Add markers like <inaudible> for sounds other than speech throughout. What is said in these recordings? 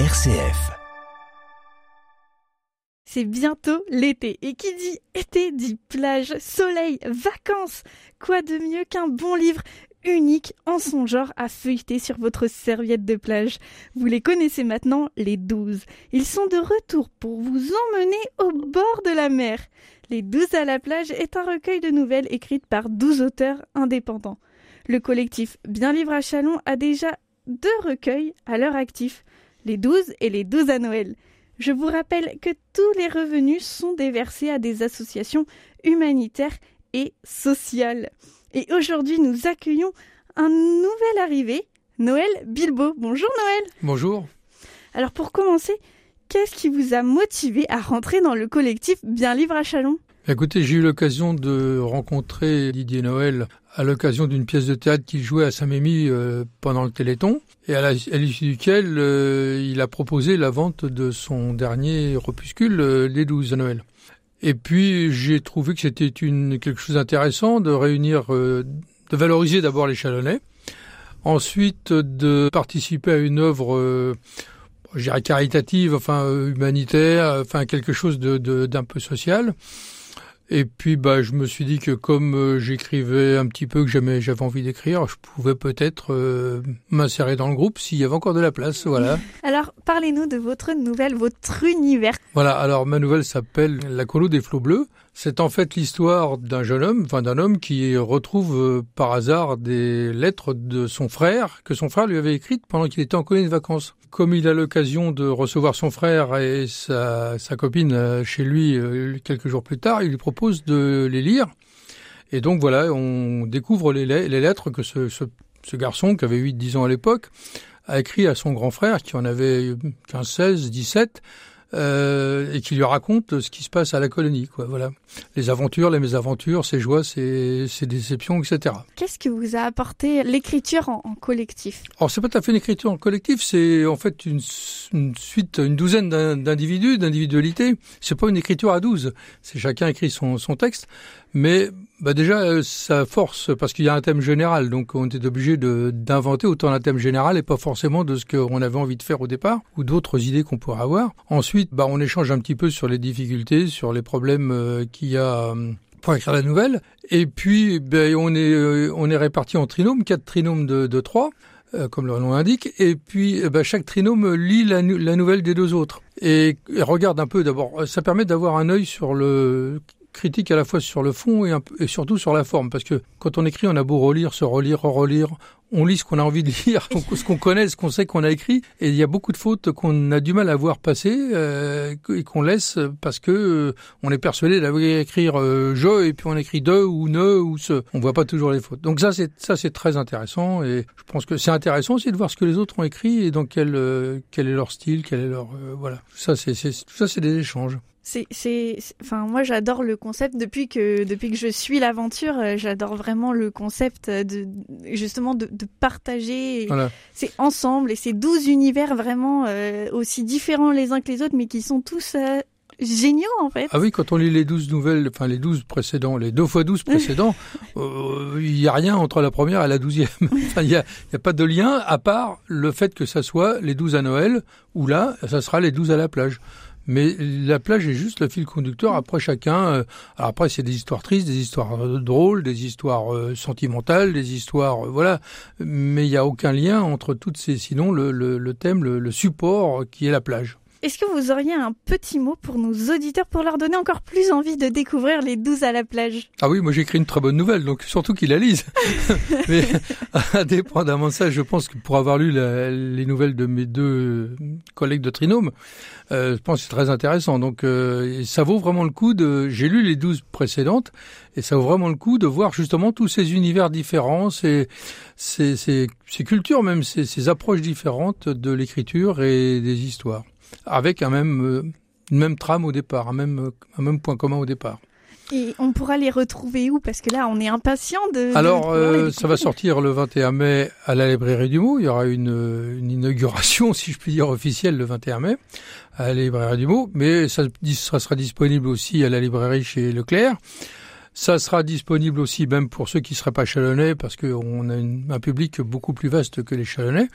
RCF. C'est bientôt l'été. Et qui dit été dit plage, soleil, vacances. Quoi de mieux qu'un bon livre unique en son genre à feuilleter sur votre serviette de plage? Vous les connaissez maintenant, les douze. Ils sont de retour pour vous emmener au bord de la mer. Les douze à la plage est un recueil de nouvelles écrites par douze auteurs indépendants. Le collectif Bien Livre à Chalon a déjà deux recueils à leur actif, les douze et les douze à Noël. Je vous rappelle que tous les revenus sont déversés à des associations humanitaires et sociales. Et aujourd'hui, nous accueillons un nouvel arrivé, Noël Bilbo. Bonjour Noël. Bonjour. Alors pour commencer, qu'est-ce qui vous a motivé à rentrer dans le collectif Bien Livre à Chalon? Écoutez, j'ai eu l'occasion de rencontrer Didier Noël à l'occasion d'une pièce de théâtre qu'il jouait à Saint-Mémy euh, pendant le Téléthon, et à l'issue duquel euh, il a proposé la vente de son dernier opuscule, euh, Les Douze à Noël. Et puis j'ai trouvé que c'était une quelque chose d'intéressant de réunir, de valoriser d'abord les Chalonnais, ensuite de participer à une œuvre je dirais caritative, enfin humanitaire, enfin quelque chose de d'un peu social. Et puis bah je me suis dit que comme euh, j'écrivais un petit peu que j'avais j'avais envie d'écrire, je pouvais peut-être euh, m'insérer dans le groupe s'il y avait encore de la place, voilà. <laughs> parlez-nous de votre nouvelle, votre univers. Voilà, alors ma nouvelle s'appelle La colo des flots bleus. C'est en fait l'histoire d'un jeune homme, enfin d'un homme qui retrouve euh, par hasard des lettres de son frère que son frère lui avait écrites pendant qu'il était en colonie de vacances. Comme il a l'occasion de recevoir son frère et sa, copine euh, chez lui euh, quelques jours plus tard, il lui propose de les lire. Et donc voilà, on découvre les, lettres que ce, ce, ce garçon, qui avait 8-10 ans à l'époque, a écrit à son grand frère, qui en avait 15, 16, 17, euh, et qui lui raconte ce qui se passe à la colonie, quoi. Voilà, les aventures, les mésaventures, ses joies, ses, ses déceptions, etc. Qu'est-ce que vous a apporté l'écriture en, en, collectif? Alors c'est pas tout à fait une écriture en collectif, c'est en fait une, une, suite, une douzaine d'individus, d'individualités. C'est pas une écriture à douze, c'est chacun écrit son, son texte, mais bah déjà, euh, ça force parce qu'il y a un thème général, donc on est obligé d'inventer autant un thème général et pas forcément de ce qu'on avait envie de faire au départ ou d'autres idées qu'on pourrait avoir. Ensuite, bah on échange un petit peu sur les difficultés, sur les problèmes euh, qu'il y a euh, pour écrire la nouvelle. Et puis, ben, on est on est réparti en trinômes, quatre trinômes de, de trois comme le nom l'indique, et puis ben, chaque trinôme lit la, la, nouvelle des deux autres et, et regarde un peu d'abord. Ça permet d'avoir un œil sur le critique à la fois sur le fond et, un, et, surtout sur la forme, parce que quand on écrit, on a beau relire, se relire, relire, on lit ce qu'on a envie de <laughs> lire, ce qu'on connaît, ce qu'on sait qu'on a écrit, et il y a beaucoup de fautes qu'on a du mal à voir passer euh, et qu'on laisse parce que euh, on est persuadé d'écrire euh, je et puis on écrit de ou ne ou ce. On voit pas toujours les fautes. Donc ça c'est ça c'est très intéressant et je pense que c'est intéressant aussi de voir ce que les autres ont écrit et dans quel euh, quel est leur style, quel est leur euh, voilà. Ça c'est tout ça c'est des échanges. C'est, c'est, enfin, moi j'adore le concept depuis que depuis que je suis l'aventure, euh, j'adore vraiment le concept de justement de, de partager. Voilà. C'est ensemble et c'est douze univers vraiment euh, aussi différents les uns que les autres, mais qui sont tous euh, géniaux en fait. Ah oui, quand on lit les douze nouvelles, enfin les douze précédents, les deux fois douze <laughs> précédents, euh, il n'y a rien entre la première et la douzième. <laughs> Enfin, il n'y a, y a, pas de lien à part le fait que ça soit les douze à Noël ou là, ça sera les douze à la plage. Mais la plage est juste le fil conducteur. Après chacun, euh, après c'est des histoires tristes, des histoires drôles, des histoires euh, sentimentales, des histoires euh, voilà. Mais il n'y a aucun lien entre toutes ces. Sinon le, le, thème, le support qui est la plage. Est-ce que vous auriez un petit mot pour nos auditeurs pour leur donner encore plus envie de découvrir les 12 à la plage? Ah oui, moi j'écris une très bonne nouvelle, donc surtout qu'ils la lisent. <laughs> Mais <laughs> indépendamment de ça, je pense que pour avoir lu la, les nouvelles de mes deux collègues de Trinôme, euh, je pense que c'est très intéressant. Donc euh, ça vaut vraiment le coup de... J'ai lu les 12 précédentes, et ça vaut vraiment le coup de voir justement tous ces univers différents, ces, ces, ces, ces cultures même, ces, ces approches différentes de l'écriture et des histoires avec un même, euh, une même trame au départ, un même, un même point commun au départ. Et on pourra les retrouver où? Parce que là, on est impatient de. Alors, euh, ça va sortir le 21 mai à la librairie du Mot. Il y aura une, une inauguration, <laughs> si je puis dire, officielle le 21 mai à la librairie du Mot. Mais ça, ça sera disponible aussi à la librairie chez Leclerc. Ça sera disponible aussi même pour ceux qui seraient pas chalonnais parce qu'on a un public beaucoup plus vaste que les chalonnais.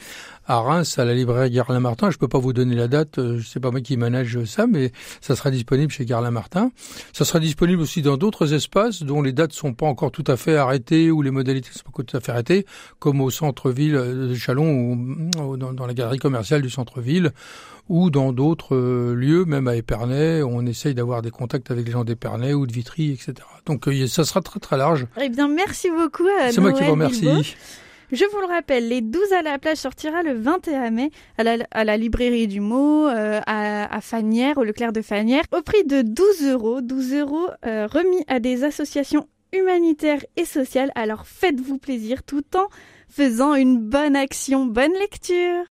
À Reims, à la librairie Garlin Martin, je peux pas vous donner la date, euh, je sais pas moi qui manage ça, mais ça sera disponible chez Garlin Martin. Ça sera disponible aussi dans d'autres espaces dont les dates sont pas encore tout à fait arrêtées ou les modalités sont pas tout à fait arrêtées, comme au centre-ville de Chalon ou dans la galerie commerciale du centre-ville ou dans d'autres euh, lieux, même à Épernay, on essaye d'avoir des contacts avec les gens d'Épernay ou de Vitry, etc. Donc euh, ça sera très très large. Eh bien, merci beaucoup. C'est moi qui vous remercie. Je vous le rappelle, les 12 à la plage sortira le 21 mai à la, à la librairie du mot, euh, à, à Fanière, au Leclerc de Fanière, au prix de 12 euros. 12 euros remis à des associations humanitaires et sociales. Alors faites-vous plaisir tout en faisant une bonne action. Bonne lecture